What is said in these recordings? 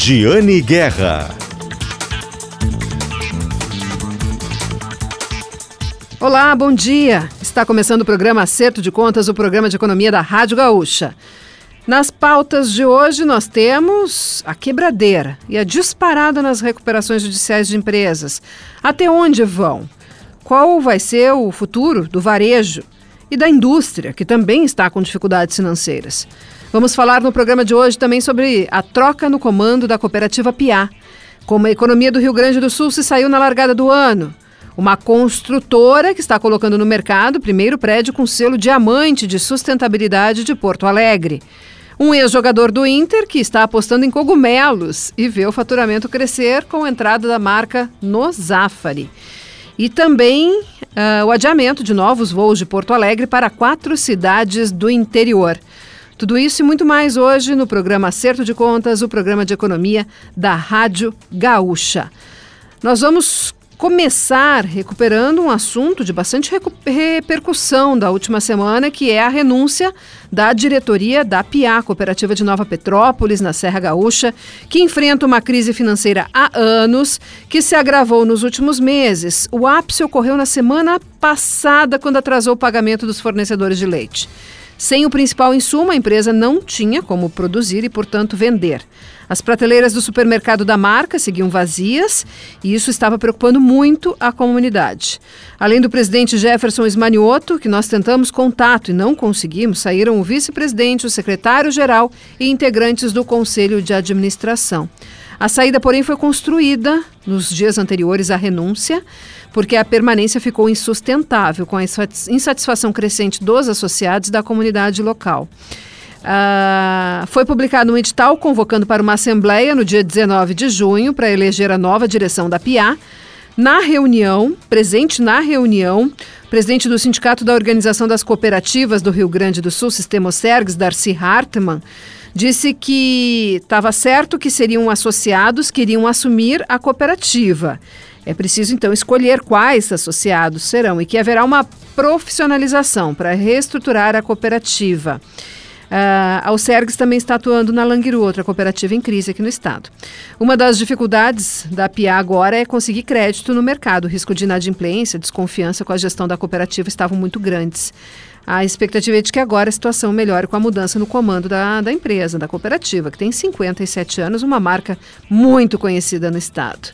Giane Guerra. Olá, bom dia. Está começando o programa Acerto de Contas, o programa de economia da Rádio Gaúcha. Nas pautas de hoje nós temos a quebradeira e a disparada nas recuperações judiciais de empresas. Até onde vão? Qual vai ser o futuro do varejo e da indústria, que também está com dificuldades financeiras? Vamos falar no programa de hoje também sobre a troca no comando da cooperativa Piá, como a economia do Rio Grande do Sul se saiu na largada do ano uma construtora que está colocando no mercado o primeiro prédio com selo diamante de sustentabilidade de Porto Alegre. Um ex-jogador do Inter que está apostando em cogumelos e vê o faturamento crescer com a entrada da marca no Zafari. E também uh, o adiamento de novos voos de Porto Alegre para quatro cidades do interior. Tudo isso e muito mais hoje no programa Acerto de Contas, o programa de economia da Rádio Gaúcha. Nós vamos começar recuperando um assunto de bastante repercussão da última semana, que é a renúncia da diretoria da PIA, Cooperativa de Nova Petrópolis, na Serra Gaúcha, que enfrenta uma crise financeira há anos, que se agravou nos últimos meses. O ápice ocorreu na semana passada, quando atrasou o pagamento dos fornecedores de leite. Sem o principal insumo, a empresa não tinha como produzir e, portanto, vender. As prateleiras do supermercado da marca seguiam vazias e isso estava preocupando muito a comunidade. Além do presidente Jefferson Esmanioto, que nós tentamos contato e não conseguimos, saíram o vice-presidente, o secretário-geral e integrantes do conselho de administração. A saída, porém, foi construída nos dias anteriores à renúncia, porque a permanência ficou insustentável com a insatisfação crescente dos associados da comunidade local. Uh, foi publicado um edital convocando para uma assembleia no dia 19 de junho para eleger a nova direção da PIA. Na reunião, presente na reunião, presidente do Sindicato da Organização das Cooperativas do Rio Grande do Sul, Sistema Sergs, Darcy Hartmann, disse que estava certo que seriam associados que iriam assumir a cooperativa. É preciso então escolher quais associados serão e que haverá uma profissionalização para reestruturar a cooperativa. Uh, a Alcergues também está atuando na Languiru, outra cooperativa em crise aqui no estado. Uma das dificuldades da PIA agora é conseguir crédito no mercado. O risco de inadimplência, desconfiança com a gestão da cooperativa estavam muito grandes. A expectativa é de que agora a situação melhore com a mudança no comando da, da empresa, da cooperativa, que tem 57 anos, uma marca muito conhecida no estado.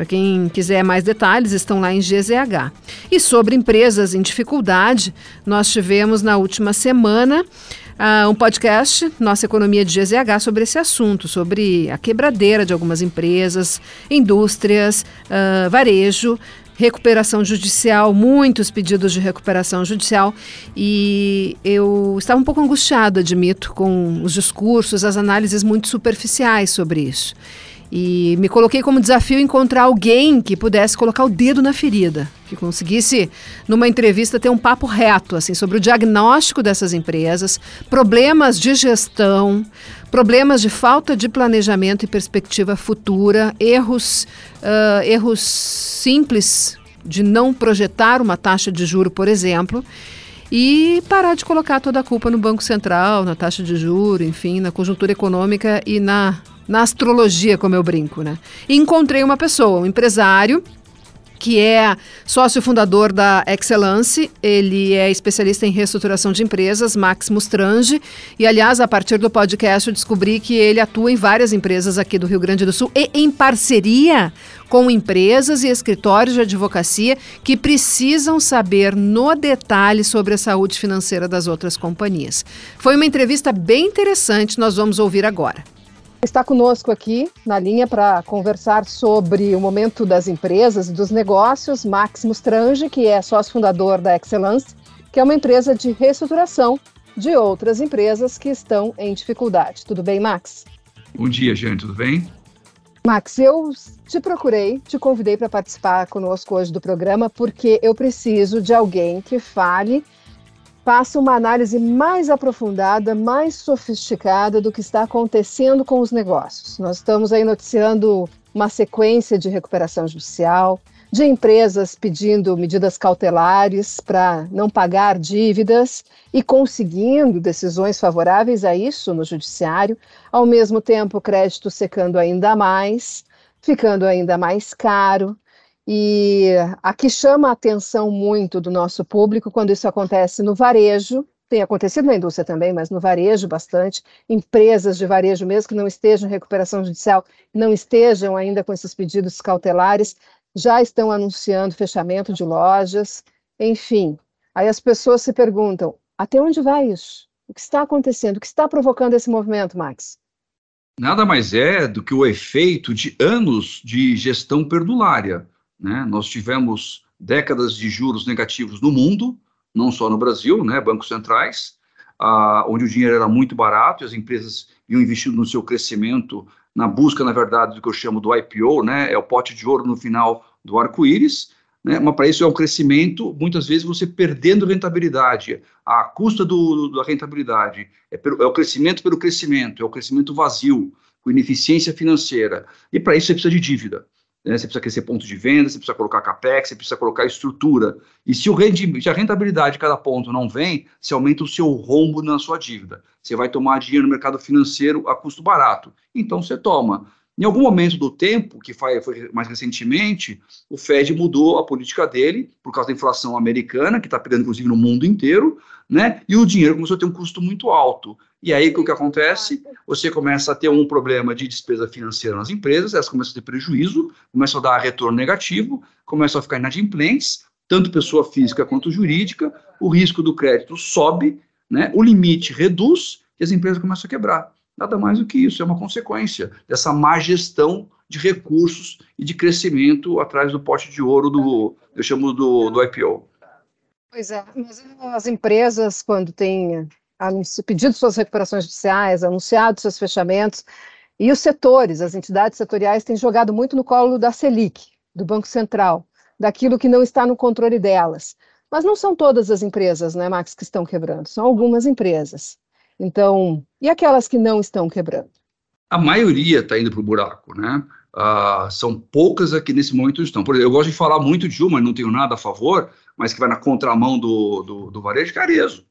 Para quem quiser mais detalhes, estão lá em GZH. E sobre empresas em dificuldade, nós tivemos na última semana uh, um podcast, Nossa Economia de GZH, sobre esse assunto, sobre a quebradeira de algumas empresas, indústrias, uh, varejo, recuperação judicial, muitos pedidos de recuperação judicial e eu estava um pouco angustiada, admito, com os discursos, as análises muito superficiais sobre isso. E me coloquei como desafio encontrar alguém que pudesse colocar o dedo na ferida, que conseguisse, numa entrevista, ter um papo reto assim, sobre o diagnóstico dessas empresas, problemas de gestão, problemas de falta de planejamento e perspectiva futura, erros, uh, erros simples de não projetar uma taxa de juro, por exemplo e parar de colocar toda a culpa no Banco Central, na taxa de juro, enfim, na conjuntura econômica e na na astrologia, como eu brinco, né? E encontrei uma pessoa, um empresário que é sócio fundador da Excellence. Ele é especialista em reestruturação de empresas, Max Mustrange. E, aliás, a partir do podcast, eu descobri que ele atua em várias empresas aqui do Rio Grande do Sul e em parceria com empresas e escritórios de advocacia que precisam saber no detalhe sobre a saúde financeira das outras companhias. Foi uma entrevista bem interessante, nós vamos ouvir agora. Está conosco aqui na linha para conversar sobre o momento das empresas e dos negócios, Max Mustrange, que é sócio fundador da Excellence, que é uma empresa de reestruturação de outras empresas que estão em dificuldade. Tudo bem, Max? Bom dia, gente, tudo bem? Max, eu te procurei, te convidei para participar conosco hoje do programa porque eu preciso de alguém que fale faça uma análise mais aprofundada, mais sofisticada do que está acontecendo com os negócios. Nós estamos aí noticiando uma sequência de recuperação judicial, de empresas pedindo medidas cautelares para não pagar dívidas e conseguindo decisões favoráveis a isso no judiciário, ao mesmo tempo crédito secando ainda mais, ficando ainda mais caro. E aqui chama a atenção muito do nosso público quando isso acontece no varejo, tem acontecido na indústria também, mas no varejo bastante, empresas de varejo mesmo que não estejam em recuperação judicial, não estejam ainda com esses pedidos cautelares, já estão anunciando fechamento de lojas, enfim. Aí as pessoas se perguntam, até onde vai isso? O que está acontecendo? O que está provocando esse movimento, Max? Nada mais é do que o efeito de anos de gestão perdulária. Né? Nós tivemos décadas de juros negativos no mundo, não só no Brasil, né, bancos centrais, ah, onde o dinheiro era muito barato e as empresas iam investindo no seu crescimento, na busca, na verdade, do que eu chamo do IPO, né, é o pote de ouro no final do arco-íris, né, mas para isso é um crescimento, muitas vezes você perdendo rentabilidade, a custa do, da rentabilidade, é, pelo, é o crescimento pelo crescimento, é o crescimento vazio, com ineficiência financeira, e para isso você precisa de dívida. Né? Você precisa crescer ponto de venda, você precisa colocar capex, você precisa colocar estrutura. E se, o se a rentabilidade de cada ponto não vem, você aumenta o seu rombo na sua dívida. Você vai tomar dinheiro no mercado financeiro a custo barato. Então você toma. Em algum momento do tempo, que foi, mais recentemente, o Fed mudou a política dele por causa da inflação americana, que está pegando inclusive no mundo inteiro, né? E o dinheiro começou a ter um custo muito alto. E aí o que acontece? Você começa a ter um problema de despesa financeira nas empresas, elas começam a ter prejuízo, começam a dar retorno negativo, começam a ficar inadimplentes, tanto pessoa física quanto jurídica, o risco do crédito sobe, né? O limite reduz e as empresas começam a quebrar. Nada mais do que isso, é uma consequência dessa má gestão de recursos e de crescimento atrás do pote de ouro do, eu chamo do, do IPO. Pois é, mas as empresas, quando têm pedido suas recuperações judiciais, anunciado seus fechamentos, e os setores, as entidades setoriais têm jogado muito no colo da Selic, do Banco Central, daquilo que não está no controle delas. Mas não são todas as empresas, né, Max, que estão quebrando, são algumas empresas. Então, e aquelas que não estão quebrando? A maioria está indo para o buraco, né? Ah, são poucas aqui nesse momento estão. Por exemplo, eu gosto de falar muito de uma, não tenho nada a favor, mas que vai na contramão do, do, do varejo, Carezo.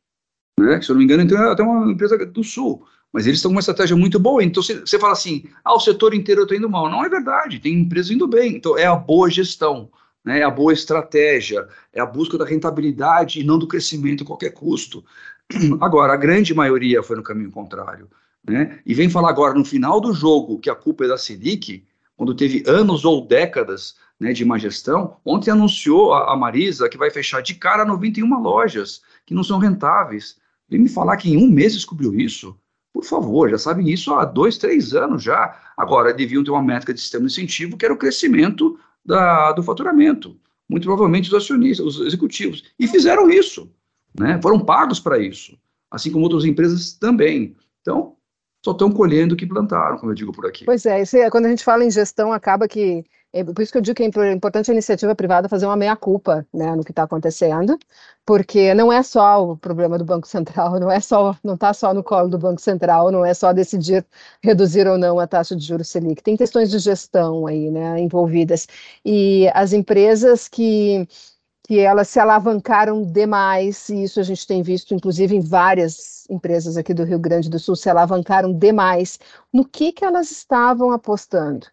Né? Se eu não me engano, tem até uma empresa do Sul. Mas eles estão com uma estratégia muito boa. Então, você fala assim, ah, o setor inteiro está indo mal. Não é verdade, tem empresas indo bem. Então, é a boa gestão, né? é a boa estratégia, é a busca da rentabilidade e não do crescimento a qualquer custo. Agora, a grande maioria foi no caminho contrário. Né? E vem falar agora, no final do jogo, que a culpa é da Selic, quando teve anos ou décadas né, de má gestão. Ontem anunciou a, Marisa que vai fechar de cara 91 lojas que não são rentáveis. Vem me falar que em um mês descobriu isso. Por favor, já sabem isso há dois, três anos já. Agora, deviam ter uma métrica de sistema de incentivo que era o crescimento da, do faturamento. Muito provavelmente os acionistas, os executivos. E fizeram isso né? Foram pagos para isso, assim como outras empresas também. Então, só estão colhendo o que plantaram, como eu digo por aqui. Pois é, é, quando a gente fala em gestão, acaba que. É por isso que eu digo que é importante a iniciativa privada fazer uma meia-culpa né, no que está acontecendo, porque não é só o problema do Banco Central, não é só, não está só no colo do Banco Central, não é só decidir reduzir ou não a taxa de juros Selic. Tem questões de gestão aí, né, envolvidas. E as empresas que que elas se alavancaram demais, e isso a gente tem visto, inclusive, em várias empresas aqui do Rio Grande do Sul, se alavancaram demais. No que, que elas estavam apostando?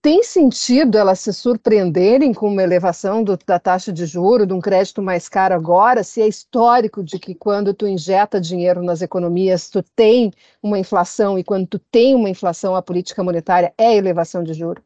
Tem sentido elas se surpreenderem com uma elevação do, da taxa de juro, de um crédito mais caro agora, se é histórico de que quando tu injeta dinheiro nas economias, tu tem uma inflação, e quando tu tem uma inflação, a política monetária é elevação de juro?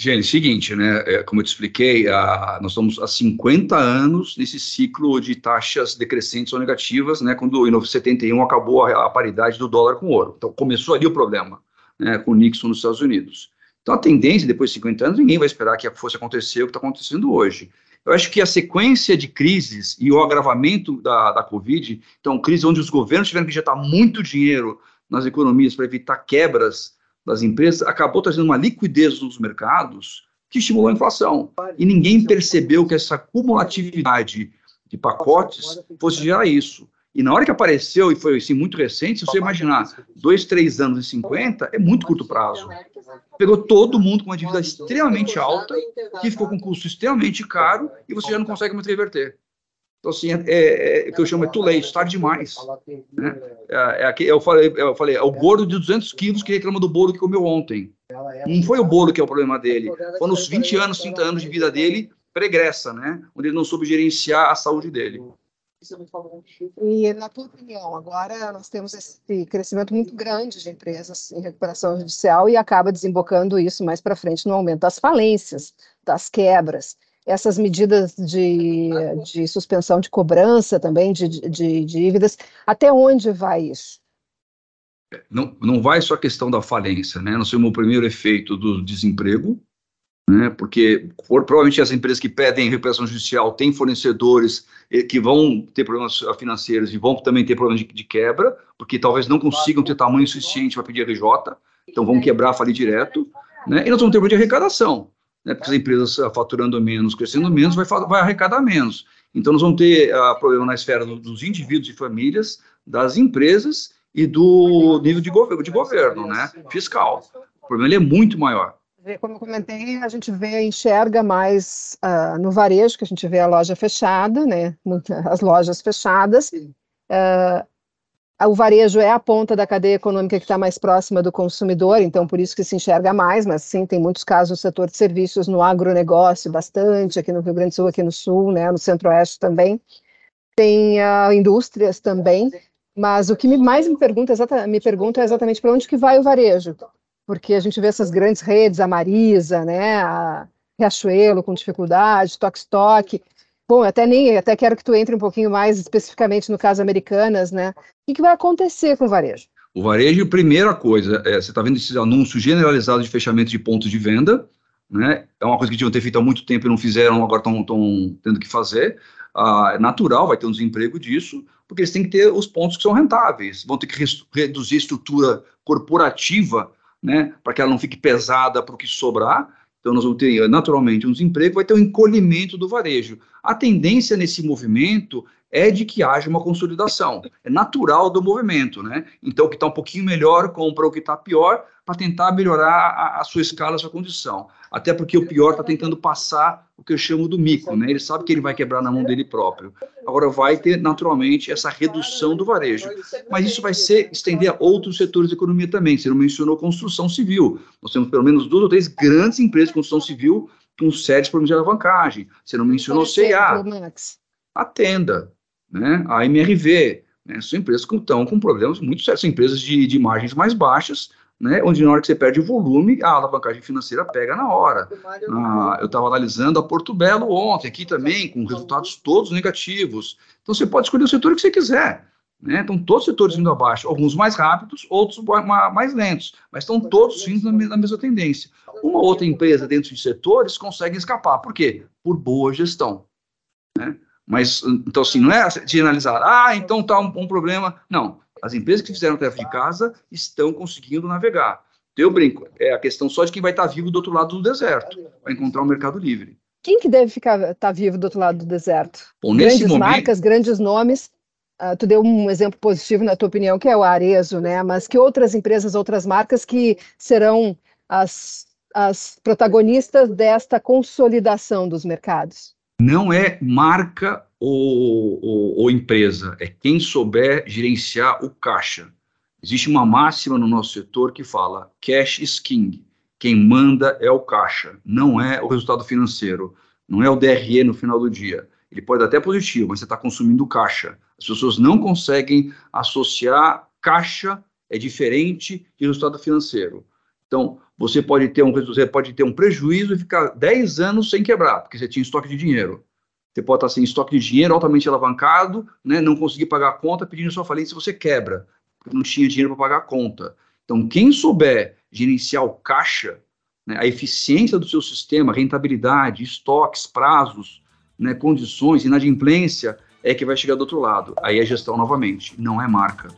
Gente, seguinte, né? É, como eu te expliquei, a, nós estamos há 50 anos nesse ciclo de taxas decrescentes ou negativas, né? Quando em 1971 acabou a, a, paridade do dólar com o ouro. Então começou ali o problema, né? Com o Nixon nos Estados Unidos. Então a tendência, depois de 50 anos, ninguém vai esperar que fosse acontecer o que está acontecendo hoje. Eu acho que a sequência de crises e o agravamento da, da Covid, então, crise onde os governos tiveram que injetar muito dinheiro nas economias para evitar quebras das empresas acabou trazendo uma liquidez nos mercados que estimulou a inflação. E ninguém percebeu que essa cumulatividade de pacotes fosse gerar isso. E na hora que apareceu, e foi assim, muito recente, se você imaginar dois, três anos e 50, é muito curto prazo. Pegou todo mundo com uma dívida extremamente alta, que ficou com um custo extremamente caro, e você já não consegue mais reverter. Então, assim, é, é, é, que eu chamo de too late, tarde demais. Né? É, é, eu, falei, eu falei, é o gordo de 200 quilos que reclama do bolo que comeu ontem. Não foi o bolo que é o problema dele, foram os 20 anos, 30 anos de vida dele pregressa, né? Onde ele não soube gerenciar a saúde dele. E, na tua opinião, agora nós temos esse crescimento muito grande de empresas em recuperação judicial e acaba desembocando isso mais para frente no aumento das falências, das quebras essas medidas de, de suspensão de cobrança também de, de, de dívidas, até onde vai isso? Não, não vai só a questão da falência, né? Nós temos o primeiro efeito do desemprego, né? Porque por, provavelmente as empresas que pedem recuperação judicial têm fornecedores eh, que vão ter problemas financeiros e vão também ter problemas de, de quebra, porque talvez não consigam ter tamanho suficiente para pedir RJ, então vão quebrar, falir direto, né? E nós vamos ter problema de arrecadação né, porque as empresas ah, faturando menos, crescendo menos, vai, vai arrecadar menos. Então, nós vamos ter uh, problema na esfera do, dos indivíduos e famílias, das empresas e do nível de, governo, de governo né, fiscal. O problema é muito maior. Como eu comentei, a gente vê, enxerga mais uh, no varejo, que a gente vê a loja fechada, né, as lojas fechadas, uh, o varejo é a ponta da cadeia econômica que está mais próxima do consumidor, então por isso que se enxerga mais, mas sim, tem muitos casos no setor de serviços, no agronegócio, bastante, aqui no Rio Grande do Sul, aqui no Sul, né, no Centro-Oeste também. Tem uh, indústrias também, mas o que mais me pergunta, me pergunta é exatamente para onde que vai o varejo, porque a gente vê essas grandes redes, a Marisa, né, a Riachuelo com dificuldade, Toque Stock, Bom, até nem até quero que tu entre um pouquinho mais especificamente no caso Americanas, né? O que vai acontecer com o varejo? O varejo, primeira coisa, é, você está vendo esses anúncios generalizados de fechamento de pontos de venda, né? É uma coisa que tinham ter feito há muito tempo e não fizeram, agora estão tendo que fazer. Ah, é natural, vai ter um desemprego disso, porque eles têm que ter os pontos que são rentáveis, vão ter que reduzir a estrutura corporativa, né? Para que ela não fique pesada para o que sobrar então, nós vamos ter naturalmente um desemprego, vai ter um encolhimento do varejo. A tendência nesse movimento é de que haja uma consolidação. É natural do movimento, né? Então, o que está um pouquinho melhor compra o que está pior para tentar melhorar a, a, sua escala, a sua condição. Até porque o pior está tentando passar o que eu chamo do mico, né? Ele sabe que ele vai quebrar na mão dele próprio. Agora, vai ter naturalmente essa redução do varejo. Mas isso vai ser estender a outros setores da economia também. Você não mencionou construção civil. Nós temos pelo menos duas ou três grandes empresas de construção civil com sérios problemas de alavancagem. Você não mencionou CIA. Atenda né, a MRV, né, são empresas que estão com problemas muito sérios, são empresas de, de margens mais baixas, né, onde na hora que você perde o volume, a alavancagem financeira pega na hora. Ah, eu estava analisando a Porto Belo ontem, aqui também, com resultados todos negativos. Então você pode escolher o setor que você quiser. Né? Estão todos os setores indo abaixo, alguns mais rápidos, outros mais lentos, mas estão todos indo na mesma tendência. Uma outra empresa dentro de setores consegue escapar. Por quê? Por boa gestão. Né? Mas, então, assim, não é generalizar, ah, então está um, um, problema. Não, as empresas que fizeram tarefa de casa estão conseguindo navegar. Então, eu brinco, é a questão só de quem vai estar tá vivo do outro lado do deserto, vai encontrar um mercado livre. Quem que deve ficar estar tá vivo do outro lado do deserto? Bom, grandes momento... marcas, grandes nomes. Uh, tu deu um exemplo positivo, na tua opinião, que é o Arezo, né? Mas que outras empresas, outras marcas que serão as, as protagonistas desta consolidação dos mercados? Não é marca ou, ou, ou, empresa, é quem souber gerenciar o caixa. Existe uma máxima no nosso setor que fala cash is king. Quem manda é o caixa, não é o resultado financeiro, não é o DRE no final do dia. Ele pode até positivo, mas você está consumindo caixa. As pessoas não conseguem associar caixa é diferente de resultado financeiro. Então, você pode ter um você pode ter um prejuízo e ficar 10 anos sem quebrar, porque você tinha estoque de dinheiro. Você pode estar sem estoque de dinheiro, altamente alavancado, né, não conseguir pagar a conta, pedindo sua falência, você quebra, porque não tinha dinheiro para pagar a conta. Então, quem souber gerenciar o caixa, né, a eficiência do seu sistema, rentabilidade, estoques, prazos, né, condições, inadimplência, é que vai chegar do outro lado. Aí é gestão novamente, não é marca.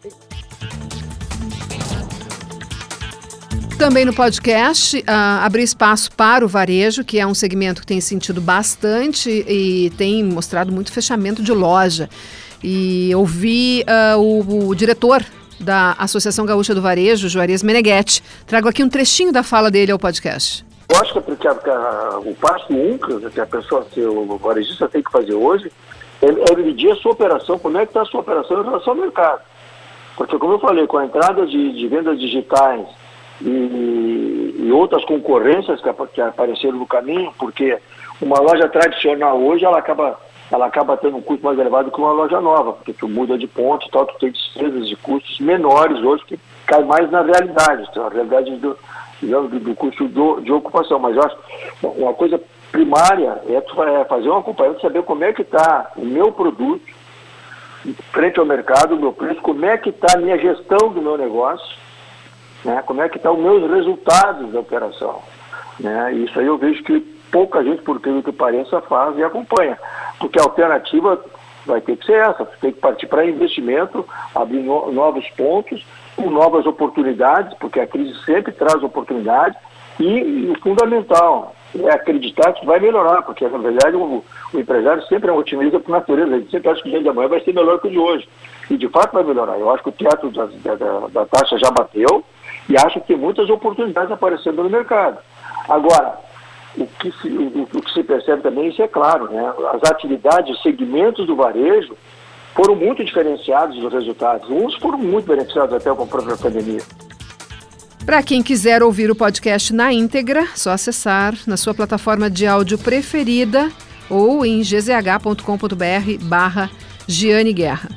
Também no podcast, uh, abrir espaço para o varejo, que é um segmento que tem sentido bastante e tem mostrado muito fechamento de loja. e ouvi uh, o, o diretor da Associação Gaúcha do Varejo, Juarez Meneghetti. Trago aqui um trechinho da fala dele ao podcast. Eu acho que, a, a, o passo um que a pessoa, que o varejista tem que fazer hoje, é, é medir a sua operação, como é que está a sua operação em relação ao mercado. Porque, como eu falei, com a entrada de, de vendas digitais e, e, outras concorrências que, que apareceram no caminho, porque uma loja tradicional hoje, ela acaba ela acaba tendo um custo mais elevado que uma loja nova, porque tu muda de ponto e tal, tu tem despesas de custos menores hoje que cai mais na realidade, então, a realidade do, digamos, do, do custo do, de ocupação. Mas eu acho uma coisa primária é, tu, é fazer um acompanhamento, saber como é que está o meu produto frente ao mercado, o meu preço, como é que está a minha gestão do meu negócio, né, como é que estão tá os meus resultados da operação. Né, isso aí eu vejo que pouca gente, por tudo que pareça, faz e acompanha. Porque a alternativa vai ter que ser essa, tem que partir para investimento, abrir no, novos pontos, com novas oportunidades, porque a crise sempre traz oportunidades, e, e, o fundamental é acreditar que vai melhorar, porque na verdade o, o empresário sempre é um otimista por natureza, ele sempre acha que o dia de amanhã vai ser melhor que o de hoje. E de fato vai melhorar. Eu acho que o teatro da, da, da taxa já bateu e acho que muitas oportunidades aparecendo no mercado. Agora, o que, se, o, o que se percebe também, isso é claro, né? as atividades, os segmentos do varejo foram muito diferenciados dos resultados. Uns foram muito beneficiados até com a própria pandemia. Para quem quiser ouvir o podcast na íntegra, só acessar na sua plataforma de áudio preferida ou em gzh.com.br barra Giane Guerra.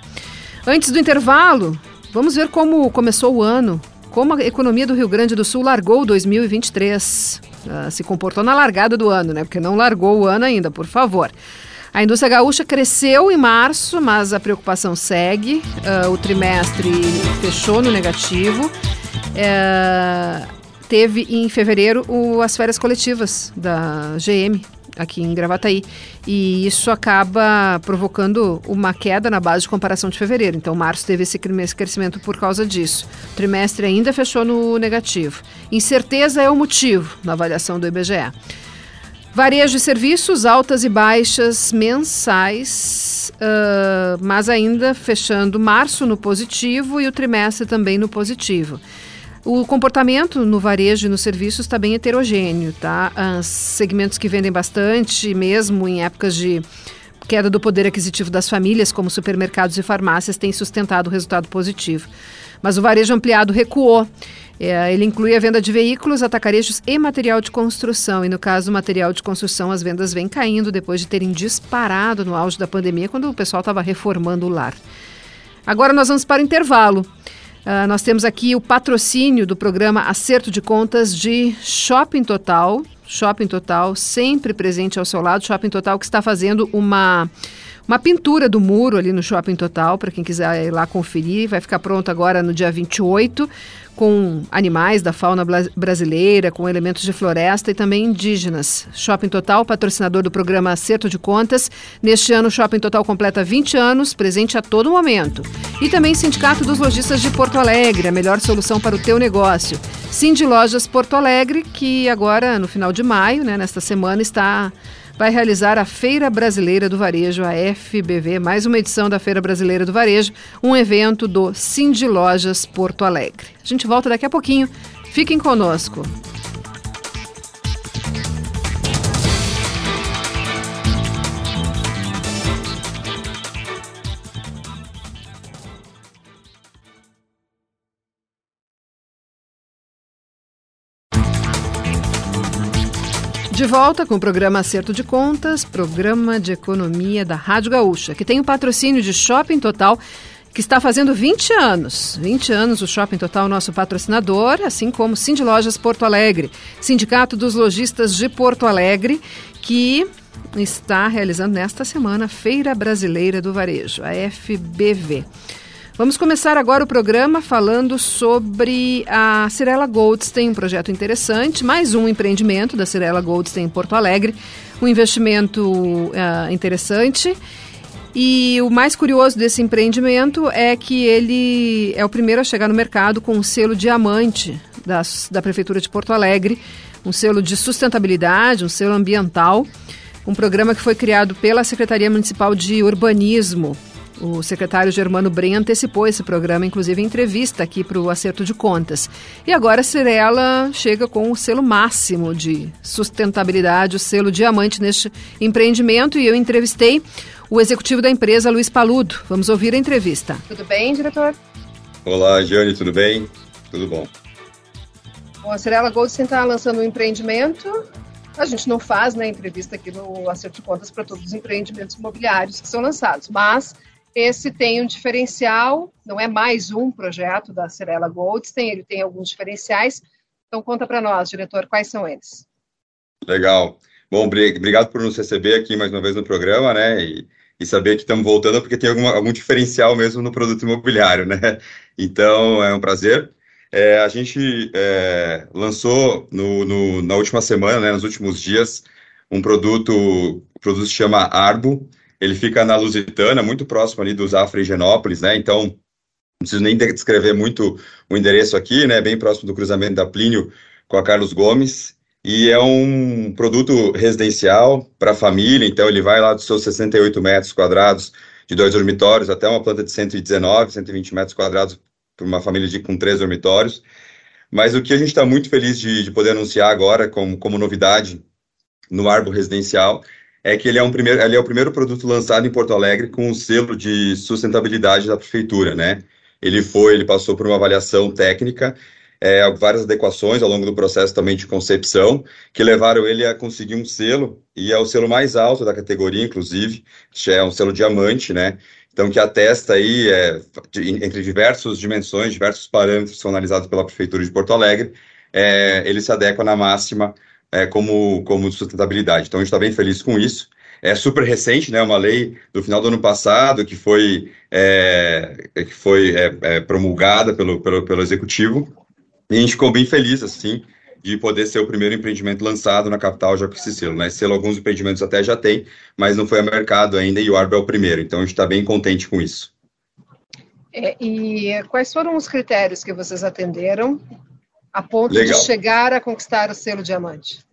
Antes do intervalo, vamos ver como começou o ano, como a economia do Rio Grande do Sul largou 2023 uh, se comportou na largada do ano, né? Porque não largou o ano ainda, por favor. A indústria gaúcha cresceu em março, mas a preocupação segue. Uh, o trimestre fechou no negativo. Uh, teve em fevereiro o, as férias coletivas da GM, aqui em Gravataí. E isso acaba provocando uma queda na base de comparação de fevereiro. Então, março teve esse crescimento por causa disso. O trimestre ainda fechou no negativo. Incerteza é o motivo na avaliação do IBGE. Varejo e serviços, altas e baixas mensais, uh, mas ainda fechando março no positivo e o trimestre também no positivo. O comportamento no varejo e nos serviços está bem heterogêneo, tá? Os segmentos que vendem bastante, mesmo em épocas de queda do poder aquisitivo das famílias, como supermercados e farmácias, têm sustentado o resultado positivo. Mas o varejo ampliado recuou. É, ele inclui a venda de veículos, atacarejos e material de construção. E no caso material de construção, as vendas vêm caindo depois de terem disparado no auge da pandemia, quando o pessoal estava reformando o lar. Agora nós vamos para o intervalo. Uh, nós temos aqui o patrocínio do programa Acerto de Contas de Shopping Total. Shopping Total, sempre presente ao seu lado. Shopping Total que está fazendo uma, uma pintura do muro ali no Shopping Total, para quem quiser ir lá conferir. Vai ficar pronto agora no dia 28 com animais da fauna brasileira, com elementos de floresta e também indígenas. Shopping Total, patrocinador do programa Acerto de Contas. Neste ano, o Shopping Total completa 20 anos, presente a todo momento. E também Sindicato dos Lojistas de Porto Alegre, a melhor solução para o teu negócio. Cindy Lojas Porto Alegre, que agora, no final de maio, né, nesta semana, está vai realizar a Feira Brasileira do Varejo, a FBV, mais uma edição da Feira Brasileira do Varejo, um evento do Cindy Lojas Porto Alegre. A gente volta daqui a pouquinho. Fiquem conosco. Volta com o programa Acerto de Contas, programa de economia da Rádio Gaúcha, que tem o patrocínio de Shopping Total, que está fazendo 20 anos. 20 anos o Shopping Total, nosso patrocinador, assim como Cindy Lojas Porto Alegre, Sindicato dos Lojistas de Porto Alegre, que está realizando nesta semana a Feira Brasileira do Varejo, a FBV. Vamos começar agora o programa falando sobre a Cirela Goldstein, um projeto interessante, mais um empreendimento da Cirela Goldstein em Porto Alegre, um investimento uh, interessante. E o mais curioso desse empreendimento é que ele é o primeiro a chegar no mercado com um selo diamante da, da Prefeitura de Porto Alegre, um selo de sustentabilidade, um selo ambiental, um programa que foi criado pela Secretaria Municipal de Urbanismo O secretário Germano Bren antecipou esse programa, inclusive em entrevista aqui para o Acerto de Contas. E agora a Cirela chega com o selo máximo de sustentabilidade, o selo diamante neste empreendimento, e eu entrevistei o executivo da empresa, Luiz Paludo. Vamos ouvir a entrevista. Tudo bem, diretor? Olá, Jane, tudo bem? Tudo bom. Bom, a Cirela Goldstein está lançando um empreendimento. A gente não faz né, entrevista aqui no Acerto de Contas para todos os empreendimentos imobiliários que são lançados, mas esse tem um diferencial, não é mais um projeto da Cirela Goldstein, ele tem alguns diferenciais. Então, conta para nós, diretor, quais são eles? Legal. Bom, obrigado por nos receber aqui mais uma vez no programa, né? E, e saber que estamos voltando porque tem alguma, algum diferencial mesmo no produto imobiliário, né? Então, é um prazer. É, a gente é, lançou no, no, na última semana, né, nos últimos dias, um produto, o produto se chama Arbo, ele fica na Lusitana, muito próximo ali do Zafra e Genópolis, né, então não preciso nem descrever muito o endereço aqui, né, bem próximo do cruzamento da Plínio com a Carlos Gomes, e é um produto residencial para família, então ele vai lá dos seus 68 metros quadrados de dois dormitórios até uma planta de 119, 120 metros quadrados para uma família de, com três dormitórios. Mas o que a gente está muito feliz de, de, poder anunciar agora, como, como novidade no Arbo Residencial, é que ele é, um primeiro, ele é o primeiro produto lançado em Porto Alegre com o selo de sustentabilidade da prefeitura, né? Ele foi, ele passou por uma avaliação técnica, é, várias adequações ao longo do processo também de concepção, que levaram ele a conseguir um selo, e é o selo mais alto da categoria, inclusive, que é um selo diamante, né? Então, que atesta aí, é, entre diversas dimensões, diversos parâmetros são analisados pela Prefeitura de Porto Alegre, é, ele se adequa na máxima é, como, como sustentabilidade. Então, a gente está bem feliz com isso. É super recente, né, uma lei do final do ano passado que foi, é, que foi é, é, promulgada pelo, pelo, pelo Executivo, e a gente ficou bem feliz, assim, de poder ser o primeiro empreendimento lançado na capital já com esse selo. Né? Selo alguns empreendimentos até já tem, mas não foi a mercado ainda e o Arbo é o primeiro. Então a gente está bem contente com isso. É, e quais foram os critérios que vocês atenderam a ponto Legal. de chegar a conquistar o selo diamante?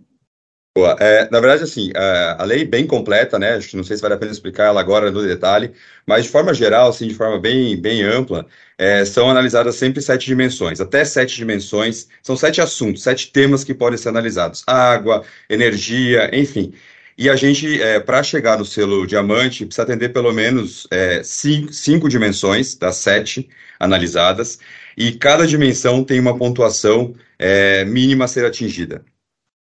Boa. É, na verdade, assim, a, a lei bem completa, né? Acho que não sei se vale a pena explicar ela agora no detalhe, mas de forma geral, assim, de forma bem, bem ampla, é, são analisadas sempre sete dimensões, até sete dimensões, são sete assuntos, sete temas que podem ser analisados: água, energia, enfim. E a gente, é, para chegar no selo diamante, precisa atender pelo menos é, cinco, cinco dimensões das sete analisadas, e cada dimensão tem uma pontuação é, mínima a ser atingida.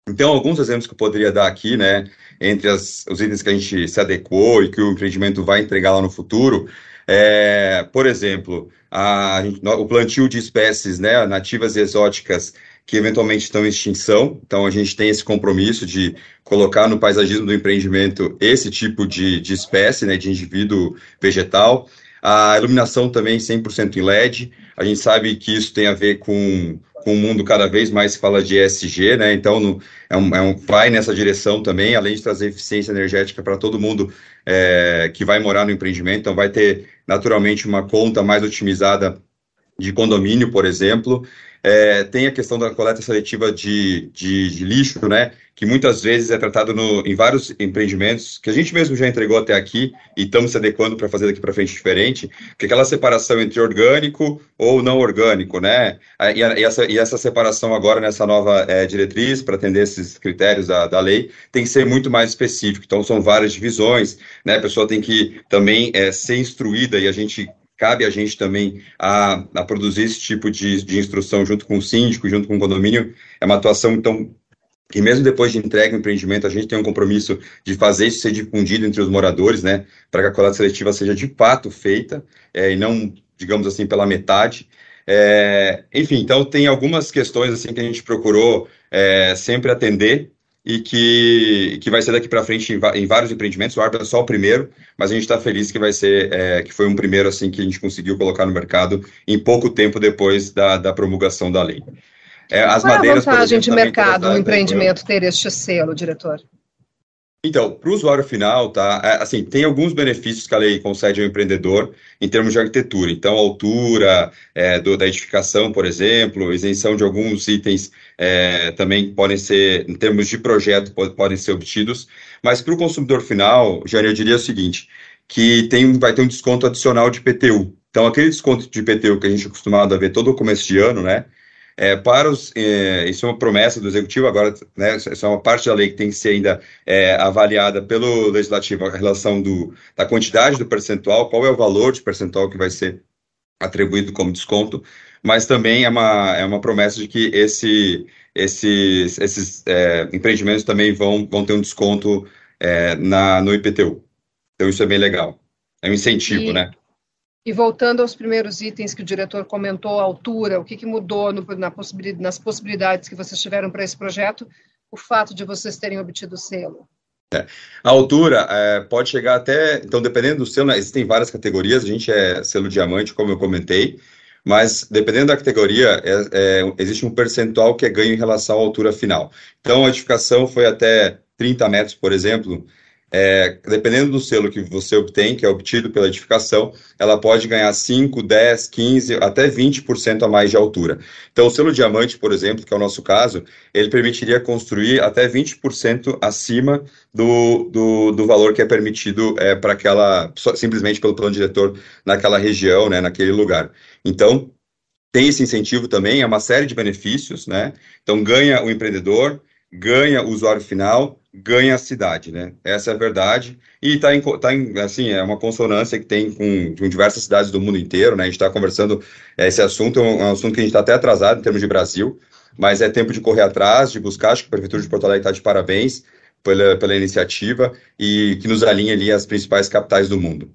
Então, alguns exemplos que eu poderia dar aqui, né, entre as, os itens que a gente se adequou e que o empreendimento vai entregar lá no futuro, é, por exemplo, a, o plantio de espécies né, nativas e exóticas que eventualmente estão em extinção. Então, a gente tem esse compromisso de colocar no paisagismo do empreendimento esse tipo de, de espécie, né, de indivíduo vegetal. A iluminação também 100% em LED. A gente sabe que isso tem a ver com com um mundo cada vez mais se fala de ESG, né? Então no, é, um, é um, vai nessa direção também, além de trazer eficiência energética para todo mundo é, que vai morar no empreendimento. Então vai ter naturalmente uma conta mais otimizada de condomínio, por exemplo. É, tem a questão da coleta seletiva de, de, de, lixo, né? Que muitas vezes é tratado no, em vários empreendimentos, que a gente mesmo já entregou até aqui e estamos se adequando para fazer daqui para frente diferente, que é aquela separação entre orgânico ou não orgânico, né? E, a, e, essa, e essa, separação agora nessa nova é, diretriz, para atender esses critérios da, da, lei, tem que ser muito mais específico. Então, são várias divisões, né? A pessoa tem que também é, ser instruída e a gente cabe a gente também a, a produzir esse tipo de, de instrução junto com o síndico, junto com o condomínio. É uma atuação, então, que mesmo depois de entrega do empreendimento, a gente tem um compromisso de fazer isso ser difundido entre os moradores, né, para que a coleta seletiva seja de fato feita, é, e não, digamos assim, pela metade. É, enfim, então tem algumas questões assim que a gente procurou é, sempre atender e que, que vai ser daqui para frente em, em, vários empreendimentos. O Arba é só o primeiro, mas a gente está feliz que vai ser, é, que foi um primeiro assim que a gente conseguiu colocar no mercado em pouco tempo depois da, da promulgação da lei. É, as Qual madeiras, é a vantagem exemplo, de mercado no empreendimento ter este selo, diretor? Então, para o usuário final, tá? É, assim, tem alguns benefícios que a lei concede ao empreendedor em termos de arquitetura. Então, altura é, do, da edificação, por exemplo, isenção de alguns itens é, também podem ser, em termos de projeto, podem ser obtidos. Mas para o consumidor final, Jane, eu diria o seguinte: que tem, vai ter um desconto adicional de PTU. Então, aquele desconto de PTU que a gente é acostumado a ver todo o começo de ano, né? É, para os, é, isso é uma promessa do executivo, agora, né, isso é uma parte da lei que tem que ser ainda é, avaliada pelo legislativo, a relação do, da quantidade do percentual, qual é o valor de percentual que vai ser atribuído como desconto, mas também é uma, é uma promessa de que esse, esses, esses é, empreendimentos também vão, vão ter um desconto é, na, no IPTU. Então, isso é bem legal. É um incentivo, e, né? E voltando aos primeiros itens que o diretor comentou, a altura, o que, que mudou no, na possibilidade, nas possibilidades que vocês tiveram para esse projeto, o fato de vocês terem obtido o selo? É. A altura é, pode chegar até, então, dependendo do selo, né, existem várias categorias, a gente é selo diamante, como eu comentei, mas dependendo da categoria, é, é existe um percentual que é ganho em relação à altura final. Então, a edificação foi até 30 metros, por exemplo, é, dependendo do selo que você obtém, que é obtido pela edificação, ela pode ganhar 5, 10, 15, até 20% a mais de altura. Então, o selo diamante, por exemplo, que é o nosso caso, ele permitiria construir até 20% acima do, do, do, valor que é permitido é, para aquela, simplesmente pelo plano diretor naquela região, né, naquele lugar. Então, tem esse incentivo também, é uma série de benefícios, né? Então, ganha o empreendedor, ganha o usuário final, ganha a cidade, né? Essa é a verdade. E está em, tá em, assim, é uma consonância que tem com, com, diversas cidades do mundo inteiro, né? A gente está conversando, é, esse assunto é um, é um assunto que a gente está até atrasado em termos de Brasil, mas é tempo de correr atrás, de buscar, acho que a Prefeitura de Porto Alegre está de parabéns pela, pela iniciativa e que nos alinha ali as principais capitais do mundo.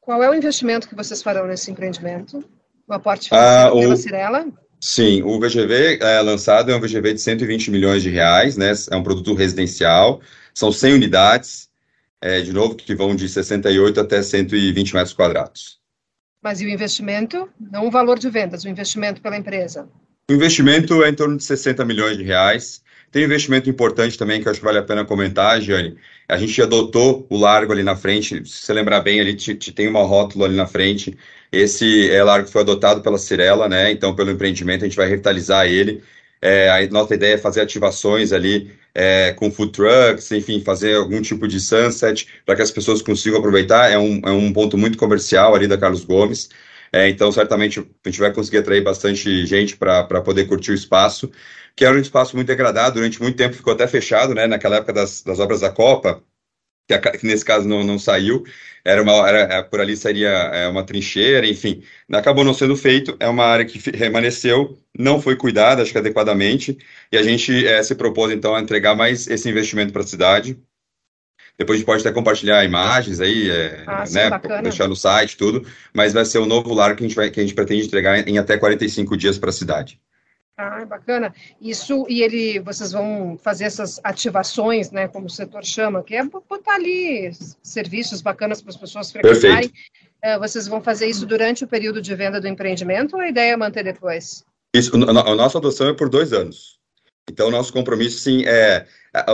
Qual é o investimento que vocês farão nesse empreendimento? O aporte financeiro ah, pela Cirela? Sim, o VGV é, lançado é um VGV de 120 milhões de reais, né? É um produto residencial, são 100 unidades, é, de novo, que vão de 68 até 120 metros quadrados. Mas e o investimento? Não o valor de vendas, o investimento pela empresa? O investimento é em torno de 60 milhões de reais. Tem um investimento importante também que acho que vale a pena comentar, Jane. A gente adotou o largo ali na frente, se você lembrar bem, ali te, te tem uma rótula ali na frente esse é, largo foi adotado pela Cirela, né? Então, pelo empreendimento, a gente vai revitalizar ele. É, a nossa ideia é fazer ativações ali é, com food trucks, enfim, fazer algum tipo de sunset para que as pessoas consigam aproveitar. É um, é um ponto muito comercial ali da Carlos Gomes. É, então, certamente, a gente vai conseguir atrair bastante gente para poder curtir o espaço, que era um espaço muito degradado, durante muito tempo ficou até fechado, né? Naquela época das, das obras da Copa, que, a, que nesse caso não, não saiu, era uma, era, é, por ali seria é, uma trincheira, enfim, acabou não sendo feito, é uma área que permaneceu, não foi cuidada, acho que adequadamente, e a gente é, se propôs, então, a entregar mais esse investimento para a cidade, depois a gente pode até compartilhar imagens aí, é, ah, né, deixar no site, tudo, mas vai ser o novo lar que a gente, vai, que a gente pretende entregar em, até 45 dias para a cidade. Ah, bacana. Isso, e ele, vocês vão fazer essas ativações, né, como o setor chama, que é botar ali serviços bacanas para as pessoas frequentarem. Uh, vocês vão fazer isso durante o período de venda do empreendimento ou a ideia é manter depois? Isso, a nossa adoção é por dois anos. Então, o nosso compromisso, sim, é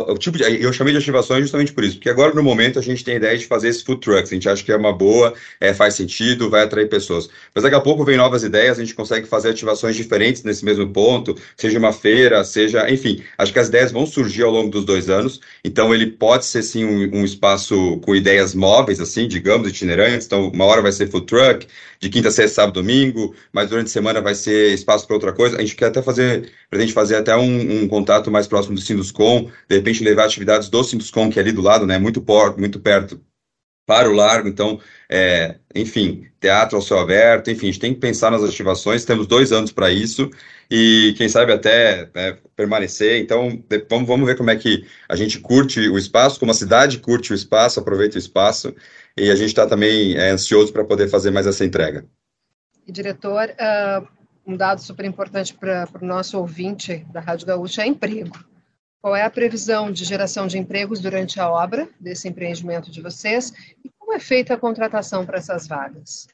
o tipo de, eu chamei de ativações justamente por isso, porque agora no momento a gente tem a ideia de fazer esse food trucks, a gente acha que é uma boa, é, faz sentido, vai atrair pessoas. Mas daqui a pouco vem novas ideias, a gente consegue fazer ativações diferentes nesse mesmo ponto, seja uma feira, seja, enfim, acho que as ideias vão surgir ao longo dos dois anos, então ele pode ser sim um, um espaço com ideias móveis, assim, digamos, itinerantes, então uma hora vai ser food truck, de quinta, sexta, sábado, domingo, mas durante a semana vai ser espaço para outra coisa, a gente quer até fazer, pretende fazer até um, um contato mais próximo do Sinduscom, de repente levar atividades do Sinduscom, que é ali do lado, né, muito, por, muito perto, para o largo, então, é, enfim, teatro ao céu aberto, enfim, a gente tem que pensar nas ativações, temos dois anos para isso, e quem sabe até né, permanecer, então vamos, vamos ver como é que a gente curte o espaço, como a cidade curte o espaço, aproveita o espaço, e a gente está também é, ansioso para poder fazer mais essa entrega. Diretor, uh, um dado super importante para o nosso ouvinte da Rádio Gaúcha é emprego. Qual é a previsão de geração de empregos durante a obra desse empreendimento de vocês e como é feita a contratação para essas vagas?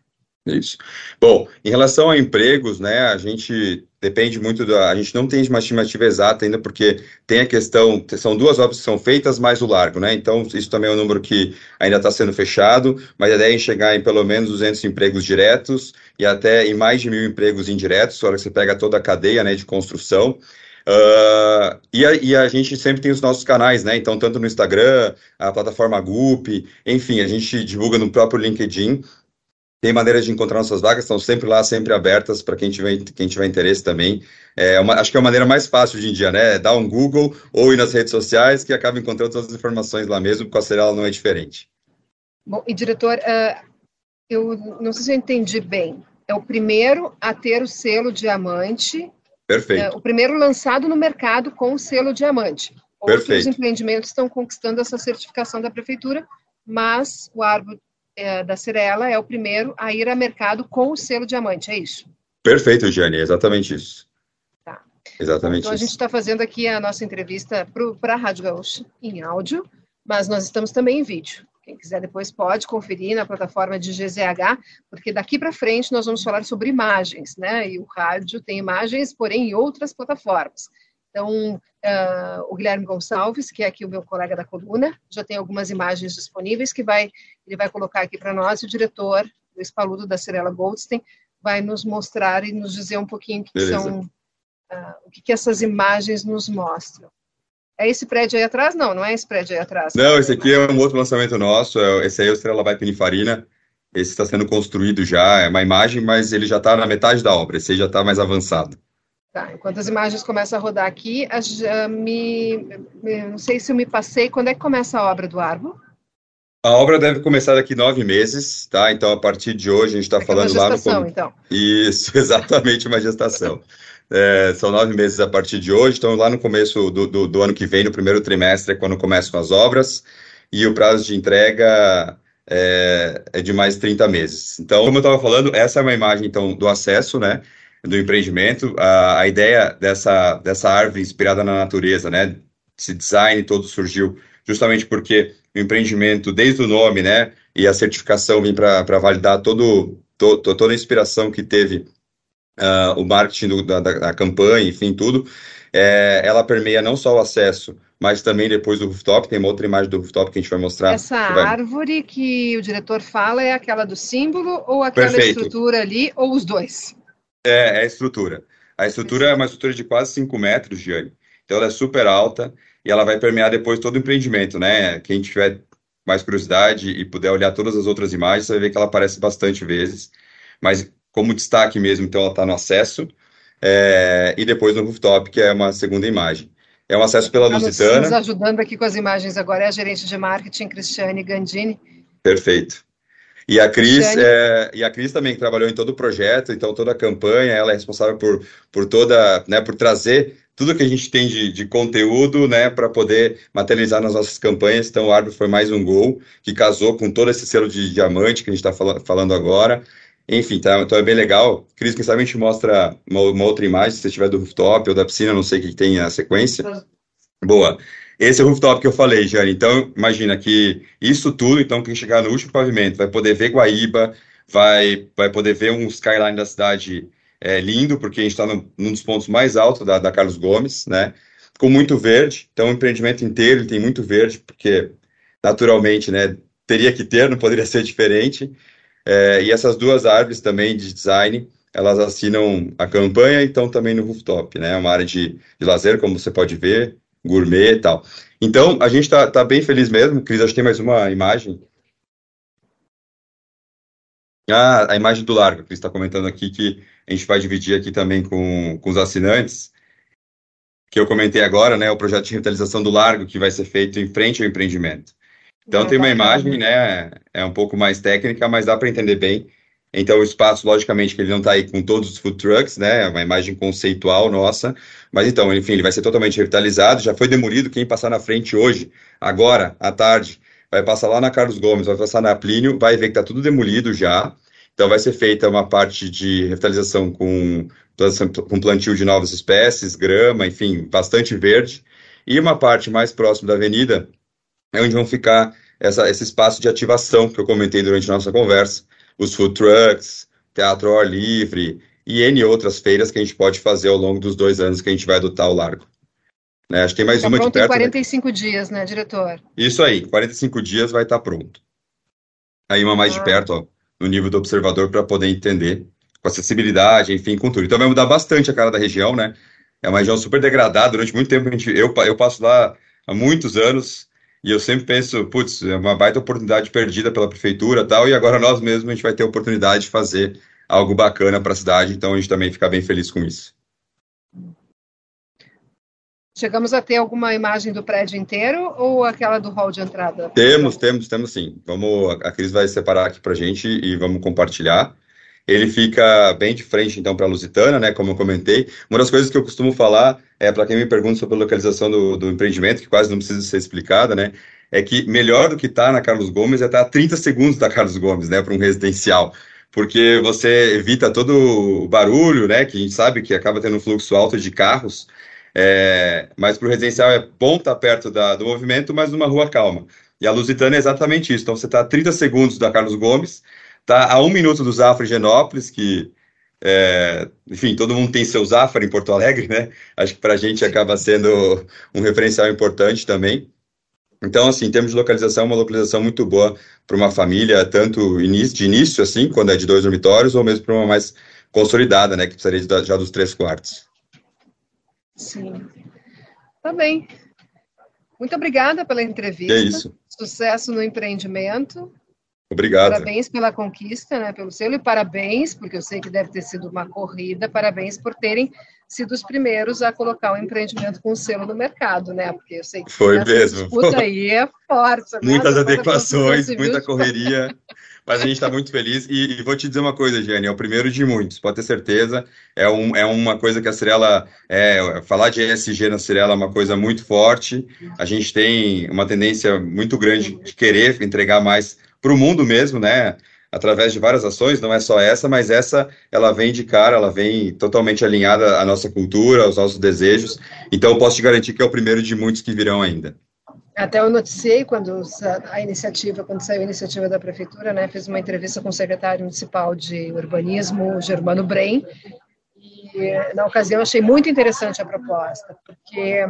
Isso. Bom, em relação a empregos, né, a gente depende muito da. A gente não tem uma estimativa exata ainda, porque tem a questão. São duas obras que são feitas, mais o largo, né? Então, isso também é um número que ainda está sendo fechado, mas a ideia é chegar em pelo menos 200 empregos diretos e até em mais de mil empregos indiretos, na hora que você pega toda a cadeia né, de construção. Uh, e, a, e, a, gente sempre tem os nossos canais, né? Então, tanto no Instagram, a plataforma Goop, enfim, a gente divulga no próprio LinkedIn. Tem maneiras de encontrar nossas vagas, estão sempre lá, sempre abertas para quem tiver, quem tiver interesse também. É uma, acho que é a maneira mais fácil hoje em dia, né? Dar um Google ou ir nas redes sociais que acaba encontrando todas as informações lá mesmo, com a Cerela não é diferente. Bom, e diretor, uh, eu não sei se eu entendi bem. É o primeiro a ter o selo diamante. Perfeito. Uh, o primeiro lançado no mercado com o selo diamante. Outros Perfeito. empreendimentos estão conquistando essa certificação da prefeitura, mas o árvore é, da Cirela é o primeiro a ir a mercado com o selo diamante, é isso? Perfeito, Jane, é exatamente isso. Tá. Exatamente então, isso. a gente está fazendo aqui a nossa entrevista para a Rádio Gaúcha em áudio, mas nós estamos também em vídeo. Quem quiser depois pode conferir na plataforma de GZH, porque daqui para frente nós vamos falar sobre imagens, né? E o rádio tem imagens, porém em outras plataformas. Então, uh, o Guilherme Gonçalves, que é aqui o meu colega da coluna, já tem algumas imagens disponíveis que vai, ele vai colocar aqui para nós, e o diretor, o espaludo da Cirela Goldstein, vai nos mostrar e nos dizer um pouquinho o que são, uh, o que, que essas imagens nos mostram. É esse prédio aí atrás? Não, não é esse prédio aí atrás. Não, esse aqui é um outro lançamento nosso, é esse aí é o Estrela vai Pininfarina, esse está sendo construído já, é uma imagem, mas ele já está na metade da obra, esse aí já está mais avançado. Tá, enquanto as imagens começam a rodar aqui, a, me, me, não sei se eu me passei, quando é que começa a obra do Arvo? A obra deve começar daqui nove meses, tá? Então, a partir de hoje, a gente está é falando uma gestação, lá no... então. Isso, exatamente, uma gestação. É, são nove meses a partir de hoje, então lá no começo do, do, do, ano que vem, no primeiro trimestre, é quando começam as obras, e o prazo de entrega é, é de mais 30 meses. Então, como eu estava falando, essa é uma imagem, então, do acesso, né? do empreendimento, a, a ideia dessa, dessa árvore inspirada na natureza, né? Esse design todo surgiu justamente porque o empreendimento, desde o nome, né, e a certificação vem para validar todo, to, toda a inspiração que teve uh, o marketing do, da, da, campanha, enfim, tudo, é, ela permeia não só o acesso, mas também depois do rooftop, tem uma outra imagem do rooftop que a gente vai mostrar. Essa vai... árvore que o diretor fala é aquela do símbolo ou aquela Perfeito. estrutura ali, ou os dois? É, é a estrutura. A estrutura é uma estrutura de quase 5 metros, Gianni. Então ela é super alta e ela vai permear depois todo o empreendimento, né? Quem tiver mais curiosidade e puder olhar todas as outras imagens, você vai ver que ela aparece bastante vezes. Mas como destaque mesmo, então ela está no acesso é, e depois no rooftop, que é uma segunda imagem. É um acesso pela Lusitana. Nos ajudando aqui com as imagens agora é a gerente de marketing, Cristiane Gandini. Perfeito. E a Cris, é, e a Cris também trabalhou em todo o projeto, então toda a campanha, ela é responsável por, por toda, né, por trazer tudo que a gente tem de, de conteúdo, né, para poder materializar nas nossas campanhas. Então o Árbitro foi mais um gol que casou com todo esse selo de diamante que a gente está fal falando agora. Enfim, tá, então é bem legal. Cris, quem sabe a gente mostra uma, uma outra imagem, se você tiver do rooftop ou da piscina, não sei o que tem a sequência. Boa. Esse é o rooftop que eu falei, Jane. Então, imagina que isso tudo, então, quem chegar no último pavimento vai poder ver Guaíba, vai, vai poder ver um skyline da cidade é, lindo, porque a gente está num dos pontos mais altos da, da Carlos Gomes, né? Com muito verde. Então, o empreendimento inteiro tem muito verde, porque naturalmente, né? Teria que ter, não poderia ser diferente. É, e essas duas árvores também de design, elas assinam a campanha e estão também no rooftop, né? Uma área de, de lazer, como você pode ver, gourmet e tal. Então, a gente está tá bem feliz mesmo. Cris, acho que tem mais uma imagem. Ah, a imagem do largo, Cris está comentando aqui que a gente vai dividir aqui também com, com os assinantes, que eu comentei agora, né, o projeto de revitalização do largo que vai ser feito em frente ao empreendimento. Então, tem uma imagem, né, é um pouco mais técnica, mas dá para entender bem então, o espaço, logicamente, que ele não está aí com todos os food trucks, né? É uma imagem conceitual nossa. Mas então, enfim, ele vai ser totalmente revitalizado. Já foi demolido. Quem passar na frente hoje, agora, à tarde, vai passar lá na Carlos Gomes, vai passar na Plínio, vai ver que está tudo demolido já. Então, vai ser feita uma parte de revitalização com, com plantio de novas espécies, grama, enfim, bastante verde. E uma parte mais próxima da avenida é onde vão ficar essa, esse espaço de ativação que eu comentei durante a nossa conversa os food trucks, teatro ao ar livre e N outras feiras que a gente pode fazer ao longo dos dois anos que a gente vai adotar o largo. Né? Acho que tem mais tá uma pronto de perto. em 45 né? dias, né, diretor? Isso aí, 45 dias vai estar pronto. Aí uma mais ah. de perto, ó, no nível do observador, para poder entender com acessibilidade, enfim, com tudo. Então vai mudar bastante a cara da região, né? é uma região super degradada. Durante muito tempo, a gente, eu, eu passo lá há muitos anos e eu sempre penso, putz, é uma baita oportunidade perdida pela prefeitura tal, e agora nós mesmos a gente vai ter a oportunidade de fazer algo bacana para a cidade, então a gente também fica bem feliz com isso. Chegamos a ter alguma imagem do prédio inteiro ou aquela do hall de entrada? Temos, temos, temos sim. Vamos, a Cris vai separar aqui para a gente e vamos compartilhar. Ele fica bem de frente, então, para a Lusitana, né, como eu comentei. Uma das coisas que eu costumo falar, é para quem me pergunta sobre a localização do, do empreendimento, que quase não precisa ser explicada, né, é que melhor do que estar tá na Carlos Gomes é estar tá a 30 segundos da Carlos Gomes, né, para um residencial porque você evita todo o barulho, né, que a gente sabe que acaba tendo um fluxo alto de carros, é, mas para o residencial é bom estar tá perto da, do movimento, mas numa rua calma. E a Lusitana é exatamente isso. Então você está a 30 segundos da Carlos Gomes, está a um minuto do Zafra Genópolis, que, é, enfim, todo mundo tem seu Zafra em Porto Alegre, né? Acho que para a gente acaba sendo um referencial importante também. Então, assim, em termos de localização, uma localização muito boa para uma família, tanto de início, assim, quando é de dois dormitórios, ou mesmo para uma mais consolidada, né, que precisaria de, já dos três quartos. Sim. Tá bem. Muito obrigada pela entrevista. É isso. Sucesso no empreendimento. Obrigado. Parabéns pela conquista, né, pelo selo, e parabéns, porque eu sei que deve ter sido uma corrida, parabéns por terem sido os primeiros a colocar o empreendimento com selo no mercado, né? Porque eu sei que foi mesmo. disputa aí é forte. Né? Muitas adequações, muita correria. Mas a gente está muito feliz e, e, vou te dizer uma coisa, Giane, é o primeiro de muitos, pode ter certeza. É, um, é uma coisa que a Cirela, é, falar de ESG na Cirela é uma coisa muito forte. A gente tem uma tendência muito grande de querer entregar mais para o mundo mesmo, né? através de várias ações, não é só essa, mas essa ela vem de cara, ela vem totalmente alinhada à nossa cultura, aos nossos desejos. Então, eu posso te garantir que é o primeiro de muitos que virão ainda. Até eu noticiei quando a iniciativa, quando saiu a iniciativa da prefeitura, né, fiz uma entrevista com o secretário municipal de urbanismo, Germano Brem, e na ocasião achei muito interessante a proposta, porque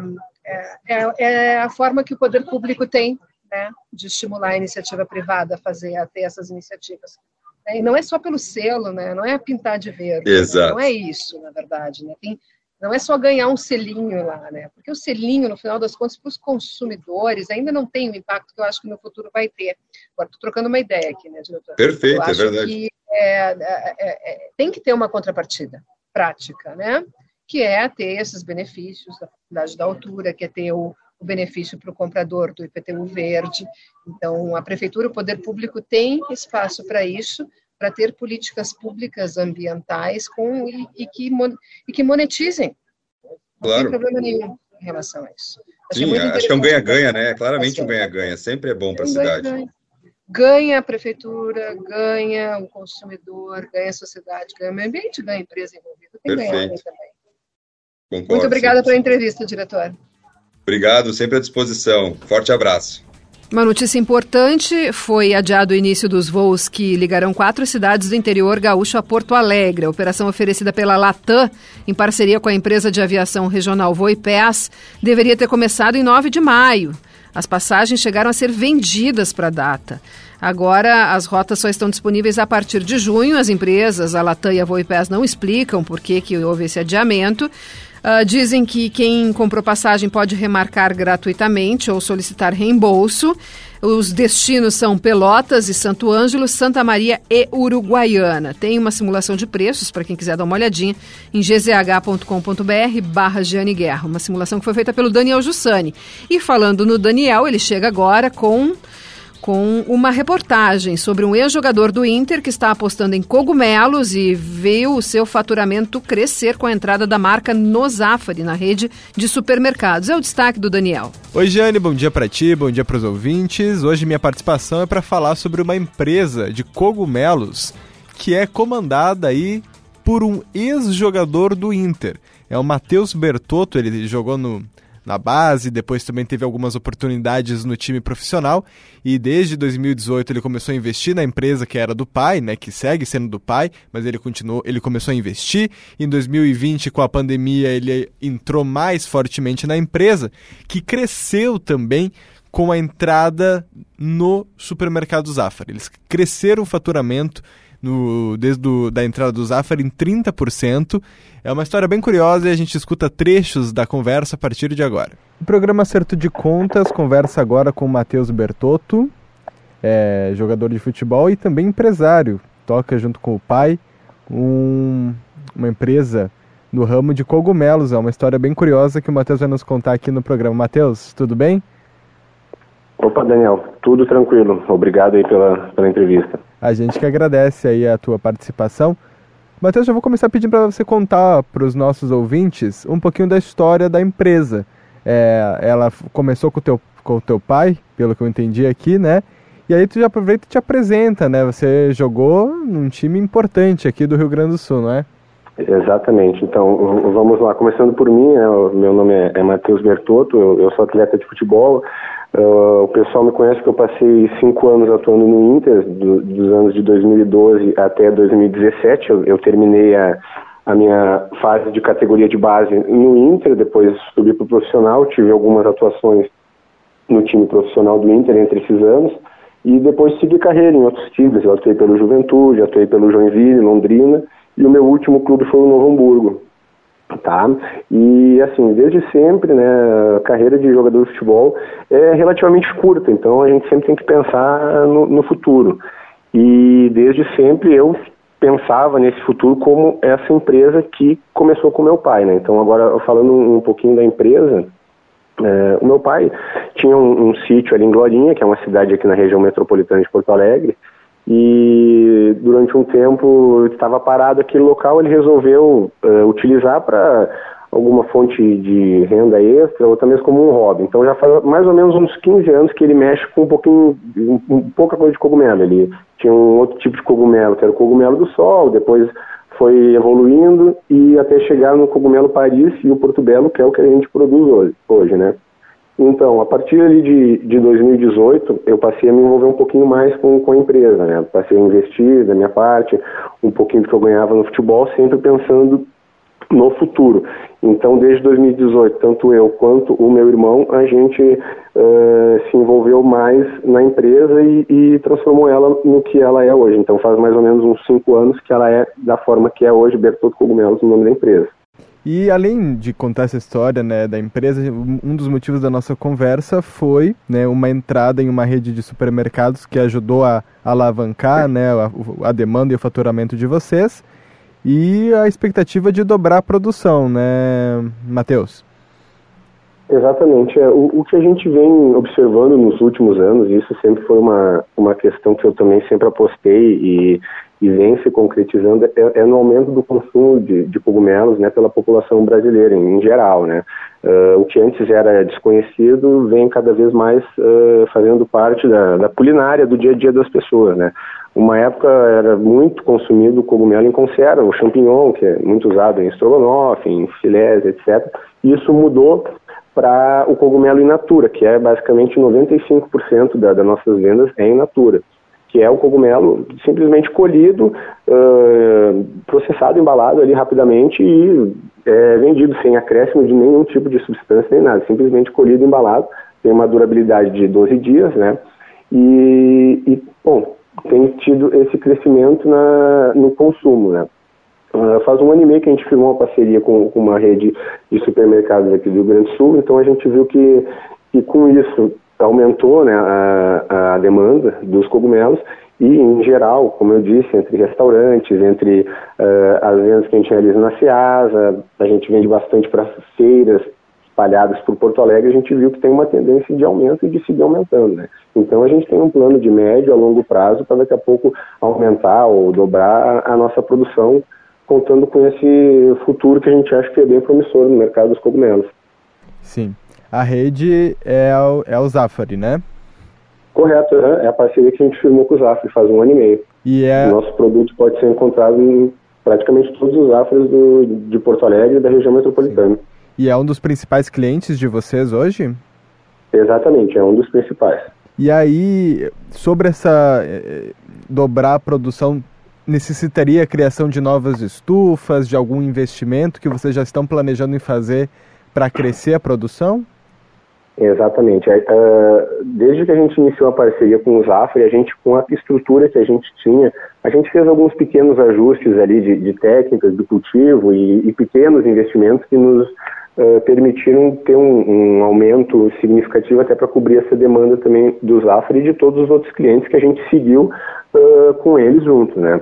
é, é, é a forma que o poder público tem né, de estimular a iniciativa privada a fazer, a ter essas iniciativas. É, e não é só pelo selo, né, não é pintar de verde, Exato. Né, não é isso, na verdade, né, tem, não é só ganhar um selinho lá, né, porque o selinho, no final das contas, para os consumidores, ainda não tem o impacto que eu acho que no futuro vai ter. Agora, estou trocando uma ideia aqui, né, diretor? Perfeito, é verdade. Que, é, é, é, tem que ter uma contrapartida prática, né, que é ter esses benefícios da da altura, que é ter o, o benefício para o comprador do IPTU verde. Então, a prefeitura, o poder público tem espaço para isso, para ter políticas públicas ambientais com, e, e, que, e que monetizem. Não claro. tem problema nenhum em relação a isso. Acho Sim, acho que é um ganha-ganha, né? Claramente um ganha-ganha. Sempre é bom para a cidade. Ganha, ganha a prefeitura, ganha o consumidor, ganha a sociedade, ganha o meio ambiente, ganha a empresa envolvida. Tem ganho também. Concordo, Muito obrigada pela entrevista, diretor. Obrigado, sempre à disposição. Forte abraço. Uma notícia importante: foi adiado o início dos voos que ligarão quatro cidades do interior gaúcho a Porto Alegre. A operação oferecida pela Latam, em parceria com a empresa de aviação regional Voipés, deveria ter começado em 9 de maio. As passagens chegaram a ser vendidas para a data. Agora, as rotas só estão disponíveis a partir de junho. As empresas, a Latam e a Voipés, não explicam por que, que houve esse adiamento. Uh, dizem que quem comprou passagem pode remarcar gratuitamente ou solicitar reembolso. Os destinos são Pelotas e Santo Ângelo, Santa Maria e Uruguaiana. Tem uma simulação de preços para quem quiser dar uma olhadinha em gzh.com.br barra Guerra. Uma simulação que foi feita pelo Daniel Jussani. E falando no Daniel, ele chega agora com com uma reportagem sobre um ex-jogador do Inter que está apostando em cogumelos e viu o seu faturamento crescer com a entrada da marca Nozafari na rede de supermercados. É o destaque do Daniel. Oi, Jane, bom dia para ti, bom dia para os ouvintes. Hoje minha participação é para falar sobre uma empresa de cogumelos que é comandada aí por um ex-jogador do Inter. É o Matheus Bertotto, ele jogou no na base, depois também teve algumas oportunidades no time profissional e desde 2018 ele começou a investir na empresa que era do pai, né, que segue sendo do pai, mas ele continuou, ele começou a investir. Em 2020 com a pandemia ele entrou mais fortemente na empresa, que cresceu também com a entrada no supermercado Zafari. Eles cresceram o faturamento no, desde do, da entrada do Zafar em 30%. É uma história bem curiosa e a gente escuta trechos da conversa a partir de agora. O programa Acerto de Contas conversa agora com o Matheus Bertotto, é, jogador de futebol e também empresário. Toca junto com o pai um, uma empresa no ramo de cogumelos. É uma história bem curiosa que o Matheus vai nos contar aqui no programa. Matheus, tudo bem? Opa, Daniel, tudo tranquilo. Obrigado aí pela, pela entrevista. A gente que agradece aí a tua participação. Matheus, já vou começar pedindo para você contar para os nossos ouvintes um pouquinho da história da empresa. É, ela começou com o, teu, com o teu pai, pelo que eu entendi aqui, né? E aí tu já aproveita e te apresenta, né? Você jogou num time importante aqui do Rio Grande do Sul, não é? Exatamente. Então, vamos lá. Começando por mim, né? meu nome é, é Matheus Bertotto, eu, eu, sou atleta de futebol. Uh, o pessoal me conhece que eu passei cinco anos atuando no Inter, do, dos anos de 2012 até 2017. Eu, eu terminei a, a, minha fase de categoria de base no Inter, depois subi para o profissional, tive algumas atuações no time profissional do Inter entre esses anos. E depois segui carreira em outros times. Eu atuei pelo Juventude, atuei pelo Joinville, Londrina e o meu último clube foi o Novo Hamburgo. Tá? E assim, desde sempre, né, a carreira de jogador de futebol é relativamente curta, então a gente sempre tem que pensar no, no futuro. E desde sempre eu pensava nesse futuro como essa empresa que começou com meu pai, né? Então agora falando um pouquinho da empresa, é, o meu pai tinha um, um, sítio ali em Glorinha, que é uma cidade aqui na região metropolitana de Porto Alegre, e durante um tempo estava parado aquele local, ele resolveu uh, utilizar para alguma fonte de renda extra ou também como um hobby. Então já faz mais ou menos uns 15 anos que ele mexe com um pouquinho, um, um, pouca coisa de cogumelo. Ele tinha um outro tipo de cogumelo, que era o cogumelo do sol, depois foi evoluindo e até chegar no cogumelo Paris e o Porto Belo, que é o que a gente produz hoje, hoje né? Então, a partir ali de, de 2018, eu passei a me envolver um pouquinho mais com, com a empresa, né? Passei a investir da minha parte, um pouquinho do que eu ganhava no futebol, sempre pensando no futuro. Então, desde 2018, tanto eu quanto o meu irmão, a gente uh, se envolveu mais na empresa e, e, transformou ela no que ela é hoje. Então, faz mais ou menos uns cinco anos que ela é da forma que é hoje, Bertotto Cogumelos, o nome da empresa. E além de contar essa história né, da empresa, um dos motivos da nossa conversa foi né, uma entrada em uma rede de supermercados que ajudou a alavancar né, a, a demanda e o faturamento de vocês e a expectativa de dobrar a produção, né, Matheus? Exatamente. É, o, o, que a gente vem observando nos últimos anos, e isso sempre foi uma, uma questão que eu também sempre apostei e, e vem se concretizando, é, é no aumento do consumo de, de, cogumelos né, pela população brasileira em, em geral. Né? Uh, o que antes era desconhecido vem cada vez mais uh, fazendo parte da, da, culinária do dia a dia das pessoas. Né? Uma época era muito consumido o cogumelo em conserva, o champignon, que é muito usado em estrogonofe, em filés, etc. E isso mudou para o cogumelo in natura, que é basicamente 95% da, das nossas vendas é in natura, que é o cogumelo simplesmente colhido, uh, processado, embalado ali rapidamente e é, vendido sem acréscimo de nenhum tipo de substância nem nada, simplesmente colhido, embalado, tem uma durabilidade de 12 dias, né? E, e bom, tem tido esse crescimento na, no consumo, né? Uh, faz um ano e meio que a gente firmou uma parceria com, com, uma rede de supermercados aqui do Rio Grande do Sul, então a gente viu que, que com isso aumentou né, a, a demanda dos cogumelos e, em geral, como eu disse, entre restaurantes, entre uh, as vendas que a gente realiza na Ceasa, a gente vende bastante para feiras espalhadas por Porto Alegre, a gente viu que tem uma tendência de aumento e de seguir aumentando. Né? Então, a gente tem um plano de médio a longo prazo para daqui a pouco aumentar ou dobrar a nossa produção contando com esse futuro que a gente acha que é bem promissor no mercado dos cogumelos. Sim. A rede é o, é o Zafari, né? Correto, é a parceria que a gente firmou com o Zafari faz um ano e meio. E é... O nosso produto pode ser encontrado em praticamente todos os Zafaris do, de Porto Alegre e da região metropolitana. Sim. E é um dos principais clientes de vocês hoje? Exatamente, é um dos principais. E aí, sobre essa eh, dobrar a produção, necessitaria a criação de novas estufas, de algum investimento que vocês já estão planejando em fazer para crescer a produção? Exatamente. Uh, desde que a gente iniciou a parceria com o Zafre, a gente, com a estrutura que a gente tinha, a gente fez alguns pequenos ajustes ali de, de técnicas de cultivo e, e, pequenos investimentos que nos uh, permitiram ter um, um, aumento significativo até para cobrir essa demanda também do Zafre e de todos os outros clientes que a gente seguiu uh, com eles juntos, né?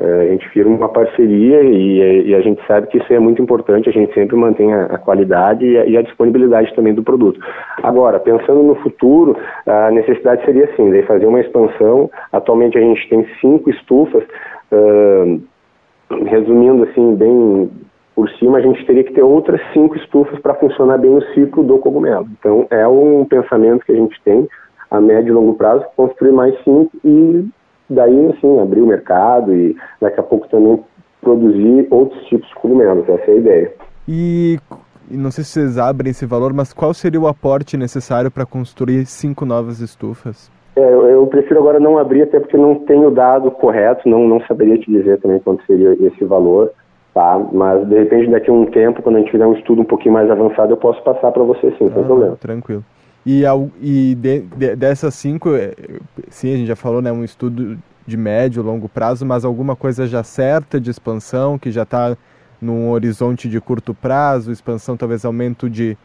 É, a gente firma uma parceria e, e, a gente sabe que isso é muito importante, a gente sempre mantém a, a qualidade e a, e a, disponibilidade também do produto. Agora, pensando no futuro, a necessidade seria assim, de fazer uma expansão, atualmente a gente tem cinco estufas, uh, resumindo assim, bem por cima, a gente teria que ter outras cinco estufas para funcionar bem o ciclo do cogumelo. Então, é um pensamento que a gente tem a médio e longo prazo, construir mais cinco e daí, assim, abrir o mercado e daqui a pouco também produzir outros tipos de cogumelos. Essa é a ideia. E não sei se vocês abrem esse valor, mas qual seria o aporte necessário para construir cinco novas estufas? É, eu prefiro agora não abrir, até porque não tenho o dado correto, não, não saberia te dizer também quanto seria esse valor, tá? Mas de repente daqui a um tempo, quando a gente tiver um estudo um pouquinho mais avançado, eu posso passar para você sim, sem ah, problema. Tranquilo. E, e de, de, dessas cinco, é, sim, a gente já falou, né, um estudo de médio, longo prazo, mas alguma coisa já certa de expansão, que já está num horizonte de curto prazo, expansão talvez aumento de,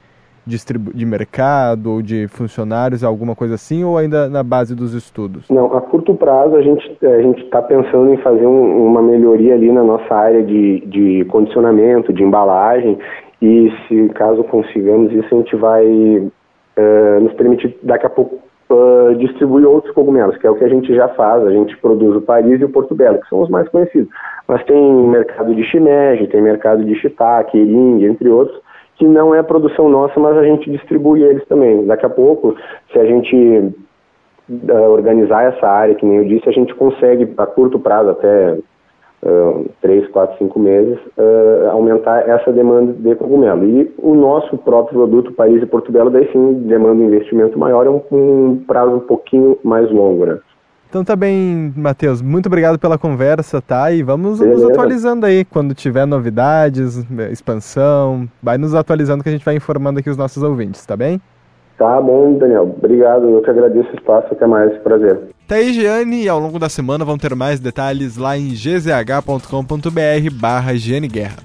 de mercado ou de funcionários, alguma coisa assim, ou ainda na base dos estudos? Não, a curto prazo a gente a gente está pensando em fazer um, uma melhoria ali na nossa área de, de condicionamento, de embalagem, e se caso consigamos isso, a gente vai uh, nos permitir daqui a pouco uh, distribuir outros cogumelos, que é o que a gente já faz. A gente produz o Paris e o Porto Belo, que são os mais conhecidos. Mas tem mercado de shimeji, tem mercado de shiitake, ering, entre outros, que não é produção nossa, mas a gente distribui eles também. Daqui a pouco, se a gente uh, organizar essa área, que nem eu disse, a gente consegue, a curto prazo, até uh, três, quatro, cinco meses, uh, aumentar essa demanda de cogumelo. E o nosso próprio produto, Paris e Porto Belo, daí sim demanda um investimento maior, é um, um prazo um pouquinho mais longo, né? Então tá bem, Matheus. Muito obrigado pela conversa, tá? E vamos Beleza. nos atualizando aí. Quando tiver novidades, expansão, vai nos atualizando que a gente vai informando aqui os nossos ouvintes, tá bem? Tá bom, Daniel. Obrigado. Eu que agradeço o espaço. Até mais. Prazer. Tá aí, Giane, e ao longo da semana vão ter mais detalhes lá em gzh.com.br barra Guerra.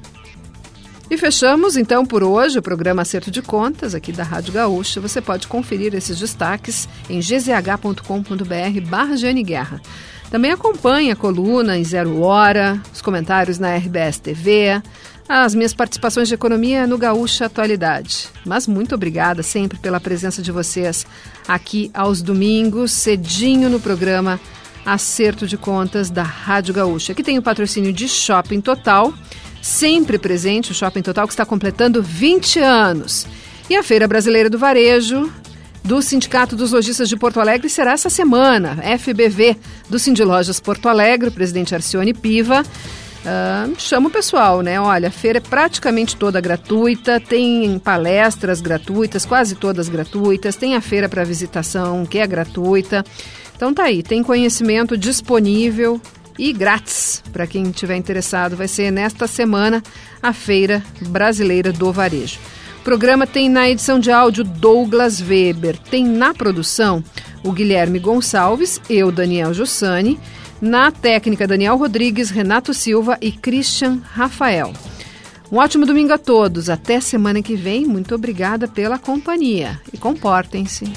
E fechamos então por hoje o programa Acerto de Contas aqui da Rádio Gaúcha. Você pode conferir esses destaques em gzh.com.br barra Guerra. Também acompanhe a coluna em Zero Hora, os comentários na RBS TV, as minhas participações de economia no Gaúcha Atualidade. Mas muito obrigada sempre pela presença de vocês aqui aos domingos, cedinho no programa Acerto de Contas da Rádio Gaúcha. Aqui tem o patrocínio de Shopping Total, sempre presente, o Shopping Total que está completando 20 anos. E a Feira Brasileira do Varejo, do Sindicato dos Lojistas de Porto Alegre será essa semana. FBV do Cindy Lojas Porto Alegre, o presidente Arcione Piva Uh, chama o pessoal, né? Olha, a feira é praticamente toda gratuita, tem palestras gratuitas, quase todas gratuitas, tem a feira para visitação que é gratuita. Então tá aí, tem conhecimento disponível e grátis para quem estiver interessado. Vai ser nesta semana a Feira Brasileira do Varejo. O programa tem na edição de áudio Douglas Weber, tem na produção o Guilherme Gonçalves, eu, Daniel Jussani na técnica, Daniel Rodrigues, Renato Silva e Christian Rafael. Um ótimo domingo a todos. Até semana que vem. Muito obrigada pela companhia. E comportem-se.